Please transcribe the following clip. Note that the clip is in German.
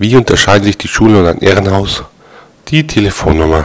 Wie unterscheiden sich die Schule und ein Irrenhaus? Die Telefonnummer